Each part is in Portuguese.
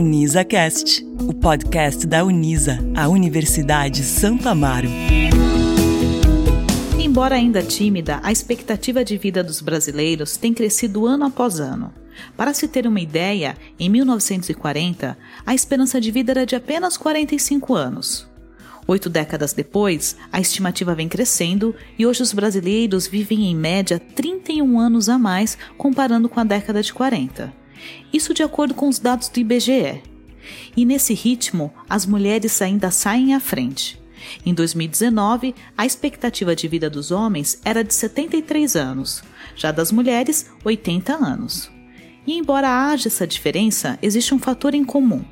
UnisaCast, o podcast da Unisa, a Universidade Santo Amaro. Embora ainda tímida, a expectativa de vida dos brasileiros tem crescido ano após ano. Para se ter uma ideia, em 1940, a esperança de vida era de apenas 45 anos. Oito décadas depois, a estimativa vem crescendo e hoje os brasileiros vivem em média 31 anos a mais comparando com a década de 40. Isso de acordo com os dados do IBGE. E nesse ritmo, as mulheres ainda saem à frente. Em 2019, a expectativa de vida dos homens era de 73 anos, já das mulheres, 80 anos. E embora haja essa diferença, existe um fator em comum.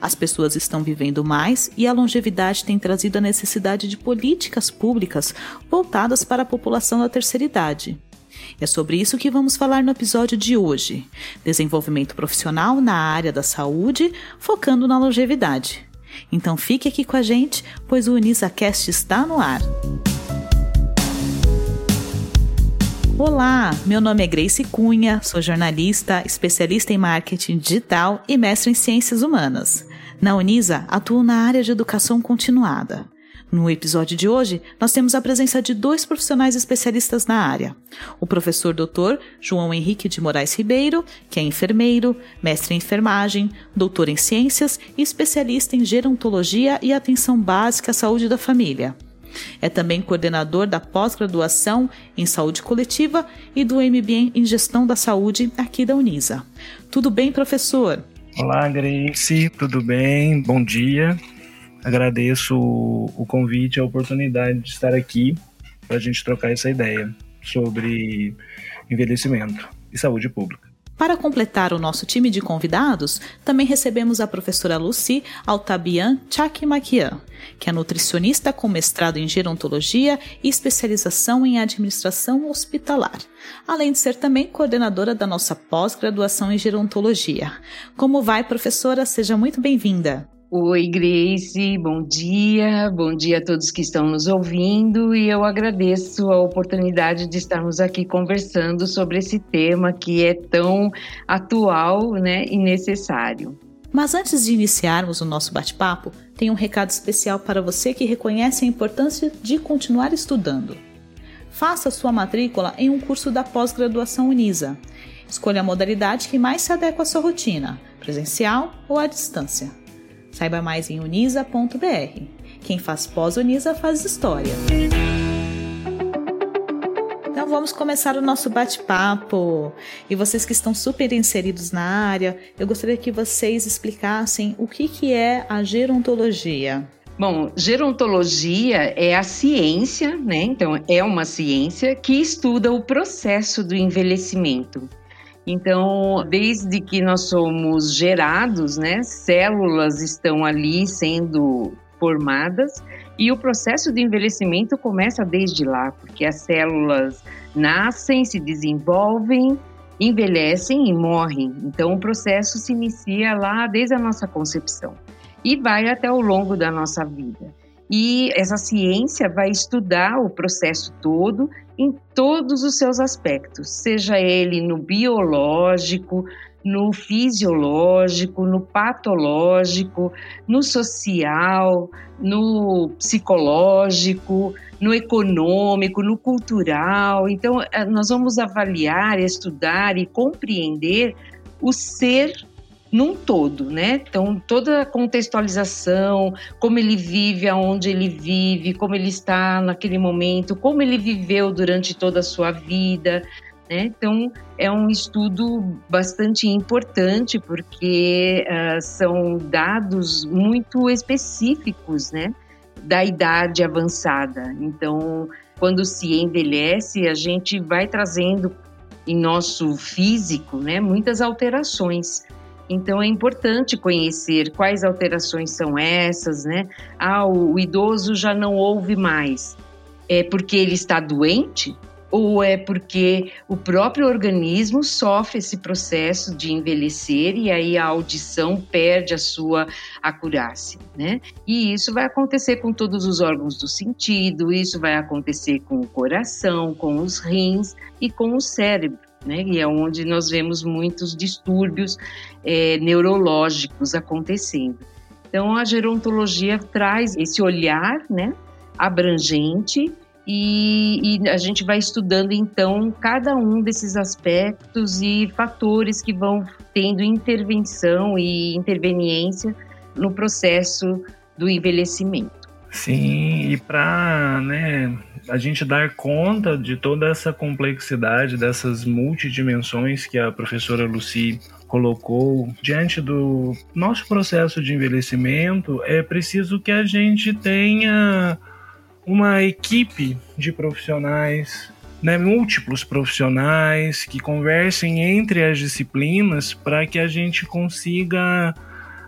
As pessoas estão vivendo mais e a longevidade tem trazido a necessidade de políticas públicas voltadas para a população da terceira idade. É sobre isso que vamos falar no episódio de hoje: desenvolvimento profissional na área da saúde, focando na longevidade. Então fique aqui com a gente, pois o UnisaCast está no ar. Olá, meu nome é Grace Cunha, sou jornalista, especialista em marketing digital e mestre em ciências humanas. Na Unisa, atuo na área de educação continuada. No episódio de hoje, nós temos a presença de dois profissionais especialistas na área. O professor Dr. João Henrique de Moraes Ribeiro, que é enfermeiro, mestre em enfermagem, doutor em ciências e especialista em gerontologia e atenção básica à saúde da família. É também coordenador da pós-graduação em saúde coletiva e do MBA em gestão da saúde aqui da Unisa. Tudo bem, professor? Olá, Grace, tudo bem? Bom dia. Agradeço o convite, a oportunidade de estar aqui para a gente trocar essa ideia sobre envelhecimento e saúde pública. Para completar o nosso time de convidados, também recebemos a professora Lucy Altabian Chakmakian, que é nutricionista com mestrado em gerontologia e especialização em administração hospitalar, além de ser também coordenadora da nossa pós-graduação em gerontologia. Como vai, professora? Seja muito bem-vinda. Oi, Grace, bom dia, bom dia a todos que estão nos ouvindo e eu agradeço a oportunidade de estarmos aqui conversando sobre esse tema que é tão atual né, e necessário. Mas antes de iniciarmos o nosso bate-papo, tem um recado especial para você que reconhece a importância de continuar estudando. Faça sua matrícula em um curso da pós-graduação Unisa. Escolha a modalidade que mais se adequa à sua rotina, presencial ou à distância. Saiba mais em unisa.br. Quem faz pós-Unisa faz história. Então vamos começar o nosso bate-papo. E vocês que estão super inseridos na área, eu gostaria que vocês explicassem o que, que é a gerontologia. Bom, gerontologia é a ciência, né? Então, é uma ciência que estuda o processo do envelhecimento. Então, desde que nós somos gerados, né, células estão ali sendo formadas e o processo de envelhecimento começa desde lá, porque as células nascem, se desenvolvem, envelhecem e morrem. Então, o processo se inicia lá desde a nossa concepção e vai até o longo da nossa vida. E essa ciência vai estudar o processo todo em todos os seus aspectos, seja ele no biológico, no fisiológico, no patológico, no social, no psicológico, no econômico, no cultural. Então, eh, nós vamos avaliar, estudar e compreender o ser num todo, né? Então, toda a contextualização, como ele vive, aonde ele vive, como ele está naquele momento, como ele viveu durante toda a sua vida, né? Então, é um estudo bastante importante porque uh, são dados muito específicos, né? Da idade avançada. Então, quando se envelhece, a gente vai trazendo em nosso físico, né, muitas alterações. Então é importante conhecer quais alterações são essas, né? Ah, o, idoso já não ouve mais. É porque ele está doente? Ou é porque o próprio organismo sofre esse processo de envelhecer e aí a audição perde a sua acurácia, né? E isso vai acontecer com todos os órgãos do sentido, isso vai acontecer com o coração, com os rins e com o cérebro. Né? E é onde nós vemos muitos distúrbios é, neurológicos acontecendo. Então, a gerontologia traz esse olhar, né, abrangente e, e, a gente vai estudando então cada um desses aspectos e fatores que vão tendo intervenção e interveniência no processo do envelhecimento. Sim, e para né, a gente dar conta de toda essa complexidade, dessas multidimensões que a professora Lucy colocou diante do nosso processo de envelhecimento, é preciso que a gente tenha uma equipe de profissionais, né, múltiplos profissionais que conversem entre as disciplinas para que a gente consiga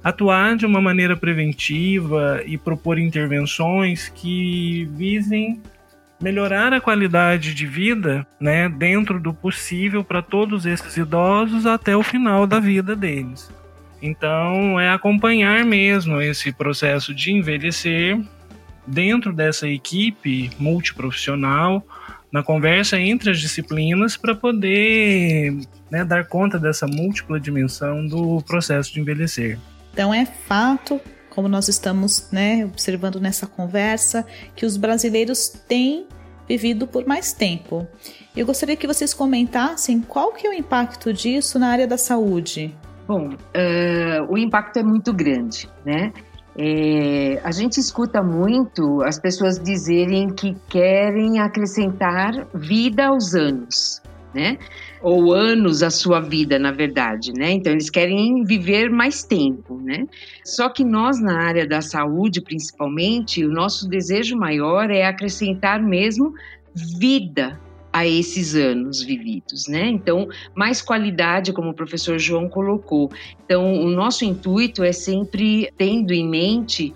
atuar de uma maneira preventiva e propor intervenções que visem melhorar a qualidade de vida, né, dentro do possível para todos esses idosos até o final da vida deles. Então, é acompanhar mesmo esse processo de envelhecer dentro dessa equipe multiprofissional, na conversa entre as disciplinas, para poder né, dar conta dessa múltipla dimensão do processo de envelhecer. Então é fato, como nós estamos né, observando nessa conversa, que os brasileiros têm vivido por mais tempo. Eu gostaria que vocês comentassem qual que é o impacto disso na área da saúde. Bom, uh, o impacto é muito grande, né? É, a gente escuta muito as pessoas dizerem que querem acrescentar vida aos anos, né? Ou anos a sua vida, na verdade, né? Então eles querem viver mais tempo, né? Só que nós na área da saúde, principalmente, o nosso desejo maior é acrescentar mesmo vida a esses anos vividos, né? Então, mais qualidade, como o professor João colocou. Então, o nosso intuito é sempre tendo em mente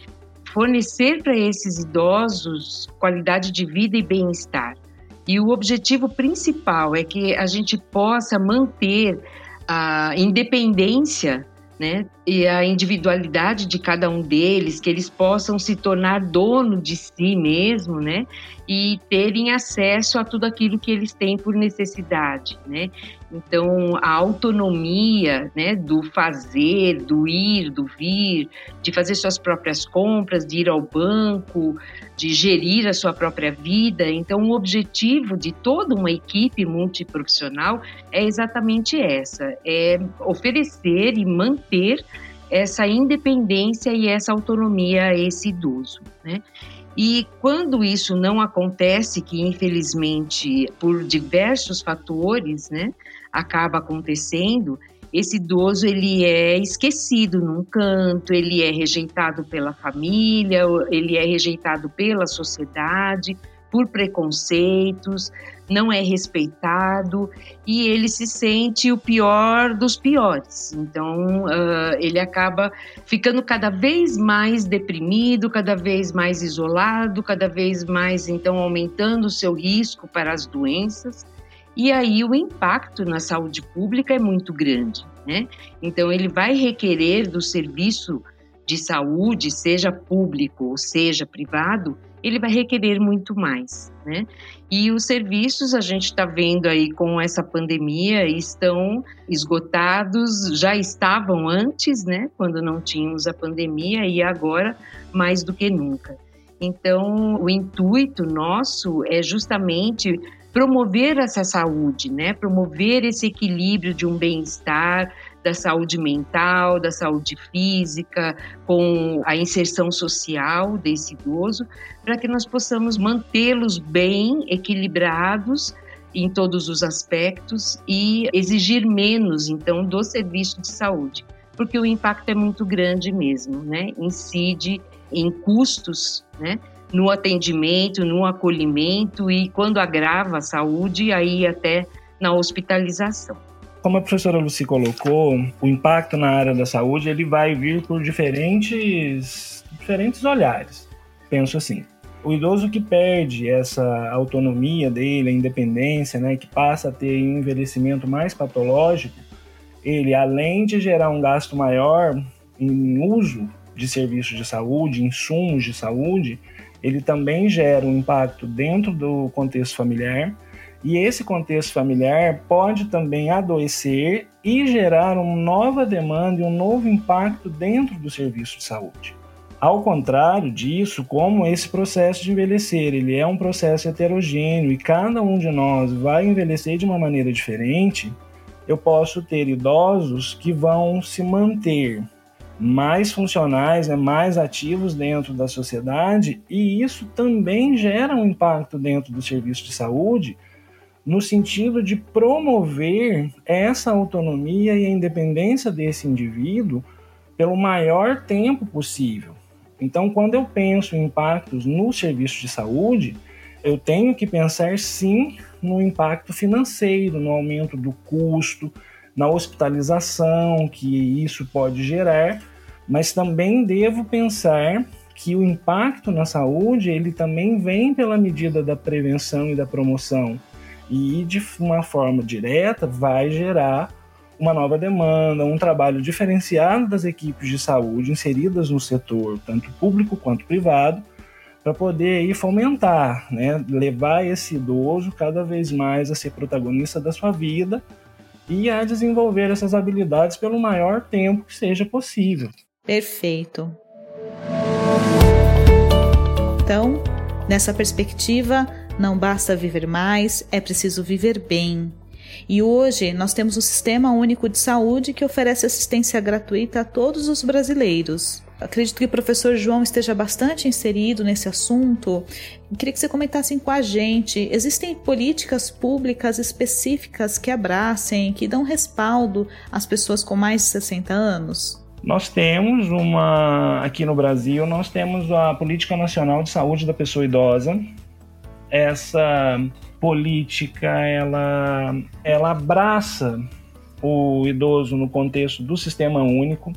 fornecer para esses idosos qualidade de vida e bem-estar. E o objetivo principal é que a gente possa manter a independência né, e a individualidade de cada um deles, que eles possam se tornar dono de si mesmo, né, e terem acesso a tudo aquilo que eles têm por necessidade, né? Então, a autonomia, né, do fazer, do ir, do vir, de fazer suas próprias compras, de ir ao banco, de gerir a sua própria vida. Então, o objetivo de toda uma equipe multiprofissional é exatamente essa: é oferecer e manter essa independência e essa autonomia a esse idoso, né? E quando isso não acontece, que infelizmente por diversos fatores, né, acaba acontecendo, esse idoso ele é esquecido num canto, ele é rejeitado pela família, ele é rejeitado pela sociedade, por preconceitos, não é respeitado e ele se sente o pior dos piores. Então, uh, ele acaba ficando cada vez mais deprimido, cada vez mais isolado, cada vez mais, então, aumentando o seu risco para as doenças. E aí o impacto na saúde pública é muito grande, né? Então, ele vai requerer do serviço de saúde, seja público ou seja privado, ele vai requerer muito mais, né? E os serviços, a gente está vendo aí com essa pandemia, estão esgotados, já estavam antes, né? Quando não tínhamos a pandemia, e agora mais do que nunca. Então, o intuito nosso é justamente promover essa saúde, né? Promover esse equilíbrio de um bem-estar, da saúde mental, da saúde física, com a inserção social desse idoso, para que nós possamos mantê-los bem equilibrados em todos os aspectos e exigir menos, então, do serviço de saúde, porque o impacto é muito grande mesmo, né? Incide em custos, né? No atendimento, no acolhimento e quando agrava a saúde, aí até na hospitalização. Como a professora Lucy colocou, o impacto na área da saúde ele vai vir por diferentes, diferentes olhares. Penso assim, o idoso que perde essa autonomia dele, a independência, né, que passa a ter um envelhecimento mais patológico, ele além de gerar um gasto maior em uso de serviços de saúde, insumos de saúde, ele também gera um impacto dentro do contexto familiar E esse contexto familiar pode também adoecer e gerar uma nova demanda e um novo impacto dentro do serviço de saúde. Ao contrário disso, como esse processo de envelhecer, ele é um processo heterogêneo e cada um de nós vai envelhecer de uma maneira diferente, eu posso ter idosos que vão se manter mais funcionais, né, mais ativos dentro da sociedade, e isso também gera um impacto dentro do serviço de saúde, no sentido de promover essa autonomia e a independência desse indivíduo pelo maior tempo possível. Então, quando eu penso em impactos no serviço de saúde, eu tenho que pensar sim no impacto financeiro, no aumento do custo, na hospitalização que isso pode gerar, mas também devo pensar que o impacto na saúde ele também vem pela medida da prevenção e da promoção e de uma forma direta vai gerar uma nova demanda, um trabalho diferenciado das equipes de saúde inseridas no setor, tanto público quanto privado, para poder aí fomentar, né, levar esse idoso cada vez mais a ser protagonista da sua vida e a desenvolver essas habilidades pelo maior tempo que seja possível. Perfeito. Então, nessa perspectiva, não basta viver mais, é preciso viver bem. E hoje nós temos o Sistema Único de Saúde que oferece assistência gratuita a todos os brasileiros. Acredito que o professor João esteja bastante inserido nesse assunto. queria que você comentasse com a gente: existem políticas públicas específicas que abracem, que dão respaldo às pessoas com mais de 60 anos? Nós temos uma, aqui no Brasil, nós temos a Política Nacional de Saúde da Pessoa Idosa. Essa política, ela, ela abraça o idoso no contexto do sistema único,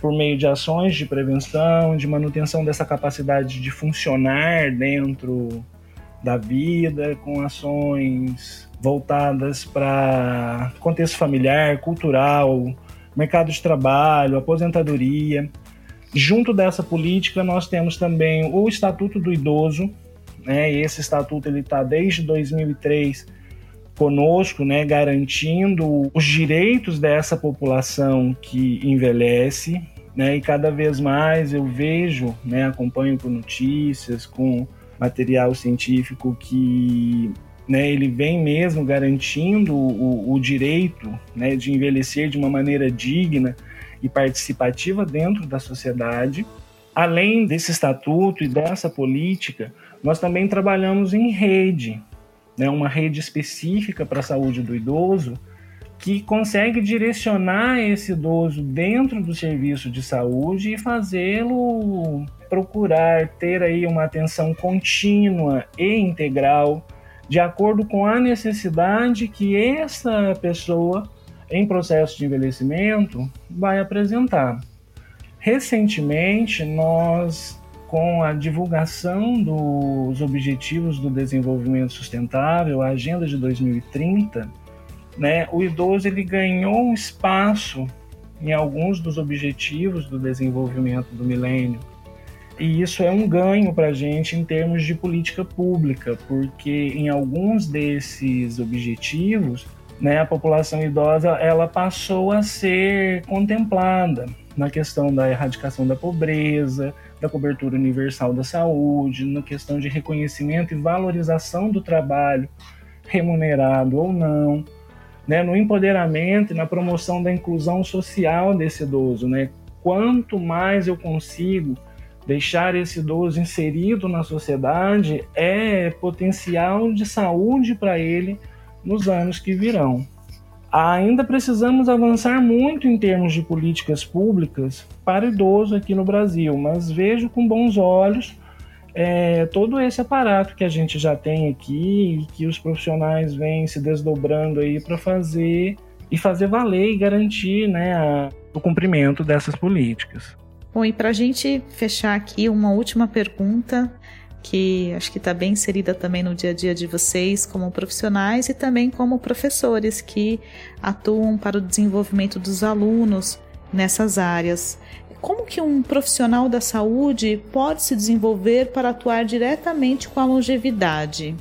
por meio de ações de prevenção, de manutenção dessa capacidade de funcionar dentro da vida, com ações voltadas para contexto familiar, cultural, mercado de trabalho, aposentadoria. Junto dessa política, nós temos também o Estatuto do Idoso, né? esse estatuto ele está desde 2003 conosco, né, garantindo os direitos dessa população que envelhece, né, e cada vez mais eu vejo, né, acompanho com notícias, com material científico que né, ele vem mesmo garantindo o, o direito né, de envelhecer de uma maneira digna e participativa dentro da sociedade. Além desse estatuto e dessa política, nós também trabalhamos em rede, né, uma rede específica para a saúde do idoso, que consegue direcionar esse idoso dentro do serviço de saúde e fazê-lo procurar ter aí uma atenção contínua e integral de acordo com a necessidade que essa pessoa em processo de envelhecimento vai apresentar. Recentemente, nós, com a divulgação dos Objetivos do Desenvolvimento Sustentável, a Agenda de 2030, né, o idoso ele ganhou um espaço em alguns dos objetivos do desenvolvimento do milênio. E isso é um ganho para a gente em termos de política pública, porque em alguns desses objetivos, né, a população idosa ela passou a ser contemplada na questão da erradicação da pobreza, da cobertura universal da saúde, na questão de reconhecimento e valorização do trabalho, remunerado ou não, né, no empoderamento e na promoção da inclusão social desse idoso. Né? Quanto mais eu consigo Deixar esse idoso inserido na sociedade é potencial de saúde para ele nos anos que virão. Ainda precisamos avançar muito em termos de políticas públicas para idoso aqui no Brasil, mas vejo com bons olhos é, todo esse aparato que a gente já tem aqui e que os profissionais vêm se desdobrando aí para fazer e fazer valer e garantir né, a, o cumprimento dessas políticas. Bom, e para a gente fechar aqui, uma última pergunta que acho que está bem inserida também no dia a dia de vocês como profissionais e também como professores que atuam para o desenvolvimento dos alunos nessas áreas. Como que um profissional da saúde pode se desenvolver para atuar diretamente com a longevidade?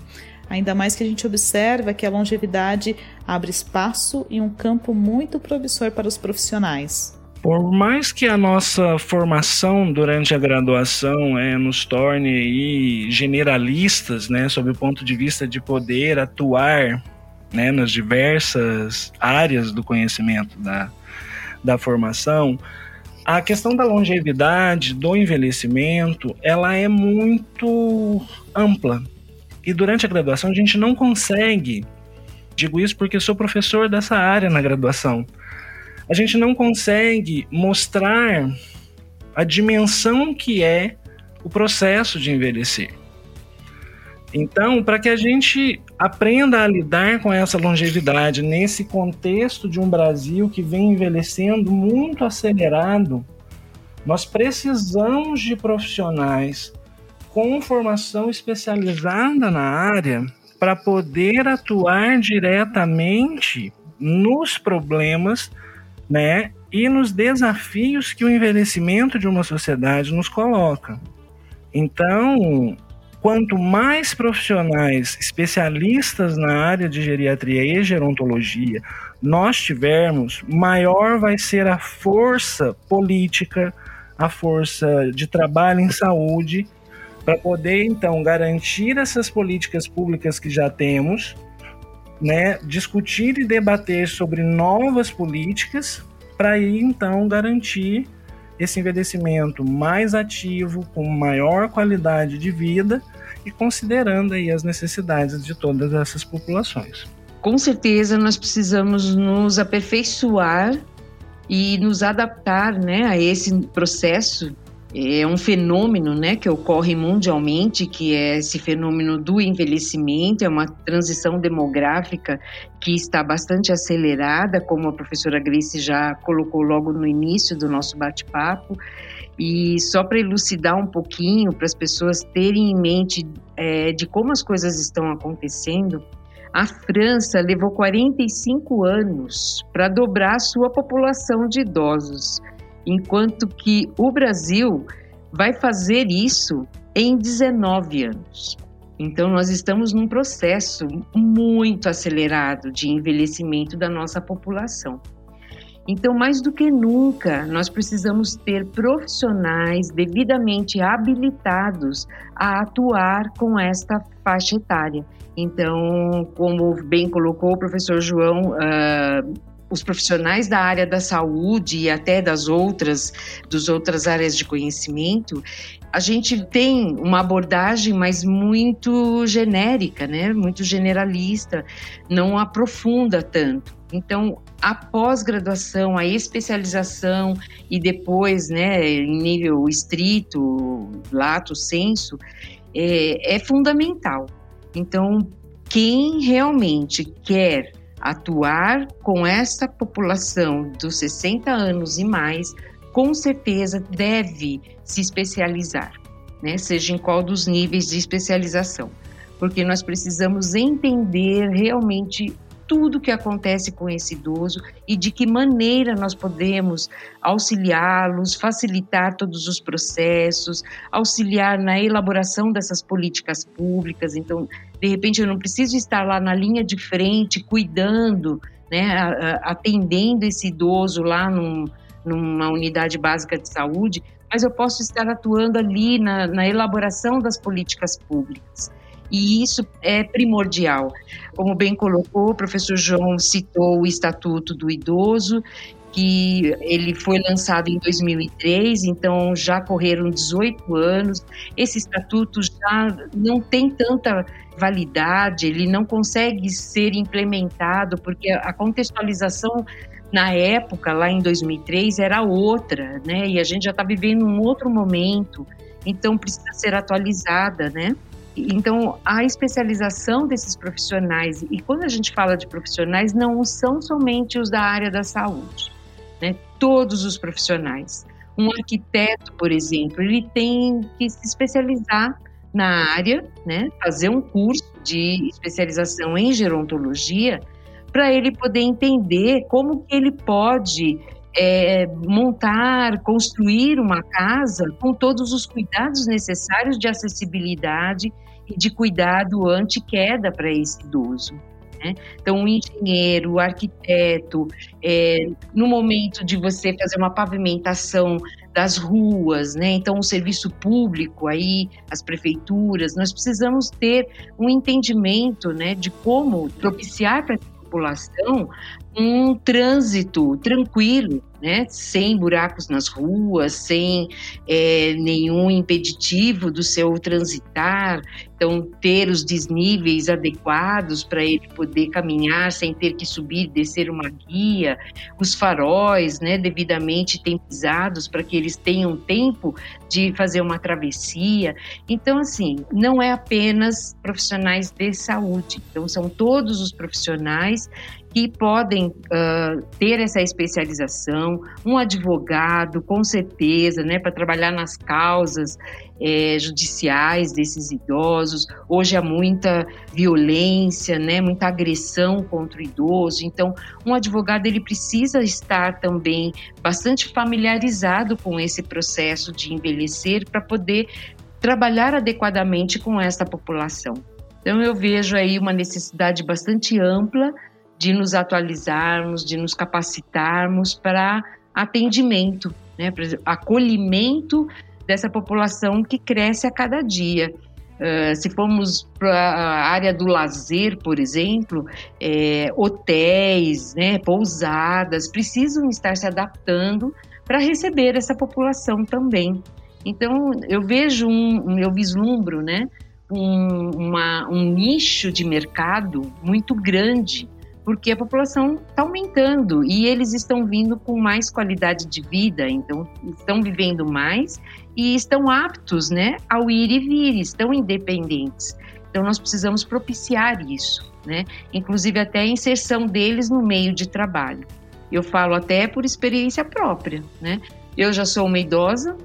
ainda mais que a gente observa que a longevidade abre espaço e um campo muito promissor para os profissionais. Por mais que a nossa formação durante a graduação é, nos torne aí generalistas, né, sob o ponto de vista de poder atuar né, nas diversas áreas do conhecimento da, da formação, a questão da longevidade, do envelhecimento, ela é muito ampla. E durante a graduação a gente não consegue, digo isso porque sou professor dessa área na graduação, a gente não consegue mostrar a dimensão que é o processo de envelhecer. Então, para que a gente aprenda a lidar com essa longevidade nesse contexto de um Brasil que vem envelhecendo muito acelerado, nós precisamos de profissionais com formação especializada na área para poder atuar diretamente nos problemas, né, e nos desafios que o envelhecimento de uma sociedade nos coloca. Então, quanto mais profissionais especialistas na área de geriatria e gerontologia nós tivermos, maior vai ser a força política, a força de trabalho em saúde, para poder então garantir essas políticas públicas que já temos, né, discutir e debater sobre novas políticas para aí então garantir esse envelhecimento mais ativo, com maior qualidade de vida e considerando aí as necessidades de todas essas populações. Com certeza nós precisamos nos aperfeiçoar e nos adaptar né, a esse processo. É um fenômeno né, que ocorre mundialmente, que é esse fenômeno do envelhecimento, é uma transição demográfica que está bastante acelerada, como a professora Grace já colocou logo no início do nosso bate-papo. E só para elucidar um pouquinho, para as pessoas terem em mente é, de como as coisas estão acontecendo, a França levou 45 anos para dobrar a sua população de idosos, enquanto que o Brasil vai fazer isso em 19 anos. Então, nós estamos num processo muito acelerado de envelhecimento da nossa população. Então, mais do que nunca, nós precisamos ter profissionais devidamente habilitados a atuar com esta faixa etária. Então, como bem colocou o professor João, uh, os profissionais da área da saúde e até das outras, das outras áreas de conhecimento, a gente tem uma abordagem, mas muito genérica, né? Muito generalista, não aprofunda tanto. Então, a pós-graduação, a especialização e depois, né, em nível estrito, lato senso, é, é fundamental. Então, quem realmente quer atuar com essa população dos 60 anos e mais, com certeza deve se especializar, né? seja em qual dos níveis de especialização, porque nós precisamos entender realmente tudo que acontece com esse idoso e de que maneira nós podemos auxiliá-los, facilitar todos os processos, auxiliar na elaboração dessas políticas públicas. Então, de repente, eu não preciso estar lá na linha de frente, cuidando, né, atendendo esse idoso lá num, numa unidade básica de saúde, mas eu posso estar atuando ali na, na elaboração das políticas públicas e isso é primordial. Como bem colocou, o professor João citou o Estatuto do Idoso, que ele foi lançado em 2003, então já correram 18 anos. Esse estatuto já não tem tanta validade, ele não consegue ser implementado porque a contextualização na época, lá em 2003, era outra, né? E a gente já está vivendo um outro momento, então precisa ser atualizada, né? Então, a especialização desses profissionais, e quando a gente fala de profissionais, não são somente os da área da saúde, né? todos os profissionais. Um arquiteto, por exemplo, ele tem que se especializar na área, né? fazer um curso de especialização em gerontologia, para ele poder entender como que ele pode é, montar, construir uma casa com todos os cuidados necessários de acessibilidade e de cuidado anti-queda para esse idoso. Né? Então, o engenheiro, o arquiteto, é, no momento de você fazer uma pavimentação das ruas, né? Então, o serviço público aí, as prefeituras, nós precisamos ter um entendimento, né, de como propiciar para população um trânsito tranquilo, né? sem buracos nas ruas, sem é, nenhum impeditivo do seu transitar. Então, ter os desníveis adequados para ele poder caminhar sem ter que subir descer uma guia, os faróis né, devidamente tempizados para que eles tenham tempo de fazer uma travessia. Então, assim, não é apenas profissionais de saúde, então, são todos os profissionais que podem uh, ter essa especialização, um advogado, com certeza, né, para trabalhar nas causas é, judiciais desses idosos. Hoje há muita violência, né, muita agressão contra o idoso. Então, um advogado ele precisa estar também bastante familiarizado com esse processo de envelhecer para poder trabalhar adequadamente com essa população. Então, eu vejo aí uma necessidade bastante ampla de nos atualizarmos, de nos capacitarmos para atendimento, né, acolhimento dessa população que cresce a cada dia. Uh, se formos para a área do lazer, por exemplo, é, hotéis, né, pousadas, precisam estar se adaptando para receber essa população também. Então, eu vejo, um, eu vislumbro, né, um, uma, um nicho de mercado muito grande porque a população está aumentando e eles estão vindo com mais qualidade de vida, então estão vivendo mais e estão aptos, né, ao ir e vir, estão independentes. Então nós precisamos propiciar isso, né? Inclusive até a inserção deles no meio de trabalho. Eu falo até por experiência própria, né? Eu já sou uma idosa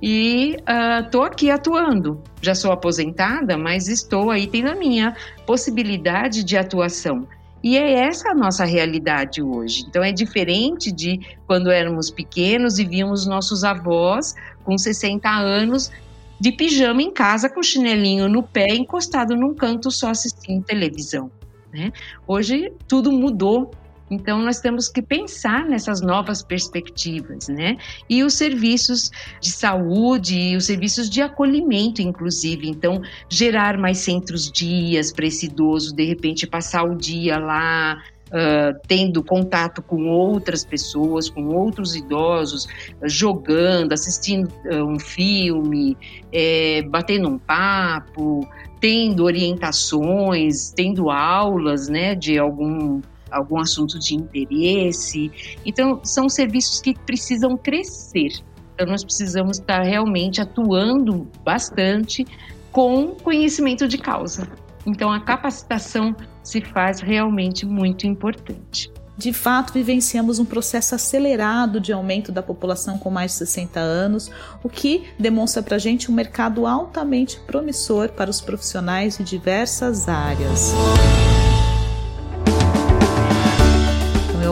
e estou uh, aqui atuando. Já sou aposentada, mas estou aí tendo a minha possibilidade de atuação. E é essa a nossa realidade hoje. Então é diferente de quando éramos pequenos e víamos nossos avós com 60 anos de pijama em casa com chinelinho no pé, encostado num canto só assistindo televisão. Né? Hoje tudo mudou então, nós temos que pensar nessas novas perspectivas, né? E os serviços de saúde e os serviços de acolhimento, inclusive. Então, gerar mais centros-dias para esse idoso, de repente, passar o dia lá, Uh, tendo contato com outras pessoas, com outros idosos, jogando, assistindo uh, um filme, é, batendo um papo, tendo orientações, tendo aulas né, de algum algum assunto de interesse. Então, são serviços que precisam crescer. Então, nós precisamos estar realmente atuando bastante com conhecimento de causa. Então, a capacitação se faz realmente muito importante. De fato, vivenciamos um processo acelerado de aumento da população com mais de 60 anos, o que demonstra para a gente um mercado altamente promissor para os profissionais de diversas áreas. Eu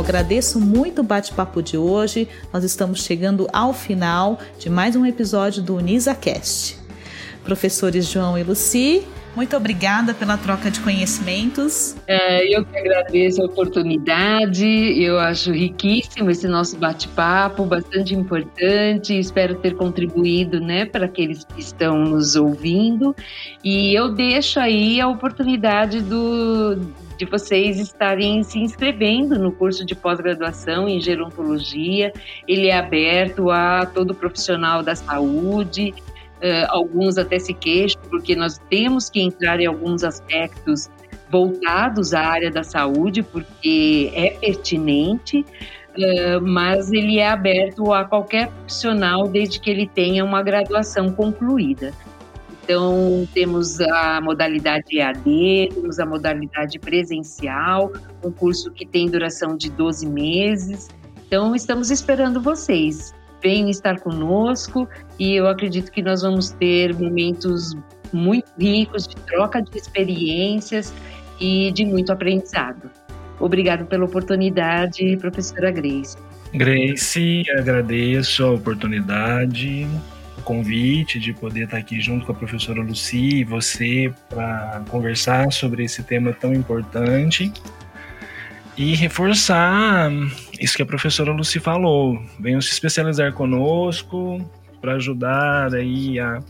agradeço muito o bate-papo de hoje. Nós estamos chegando ao final de mais um episódio do UnisaCast. Professores João e Luci, muito obrigada pela troca de conhecimentos. É, eu que agradeço a oportunidade, eu acho riquíssimo esse nosso bate-papo, bastante importante, espero ter contribuído né, para aqueles que estão nos ouvindo. E eu deixo aí a oportunidade do, de vocês estarem se inscrevendo no curso de pós-graduação em gerontologia. Ele é aberto a todo profissional da saúde. Uh, alguns até se queixam porque nós temos que entrar em alguns aspectos voltados à área da saúde, porque é pertinente, uh, mas ele é aberto a qualquer profissional desde que ele tenha uma graduação concluída. Então, temos a modalidade EAD, temos a modalidade presencial, um curso que tem duração de 12 meses. Então, estamos esperando vocês. Venham estar conosco e eu acredito que nós vamos ter momentos muito ricos de troca de experiências e de muito aprendizado. Obrigado pela oportunidade, professora Grace. Grace, agradeço a oportunidade convite de poder estar aqui junto com a professora Luci e você para conversar sobre esse tema tão importante e reforçar isso que a professora Luci falou. Venham se especializar conosco para ajudar aí a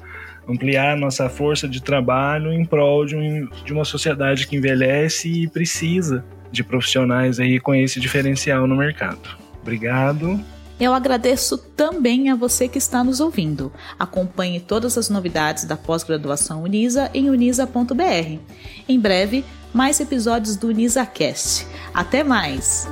ampliar nossa força de trabalho em prol de, um, de uma sociedade que envelhece e precisa de profissionais aí com esse diferencial no mercado. Obrigado. Eu agradeço também a você que está nos ouvindo. Acompanhe todas as novidades da pós-graduação Unisa em unisa.br. Em breve, mais episódios do UnisaCast. Até mais!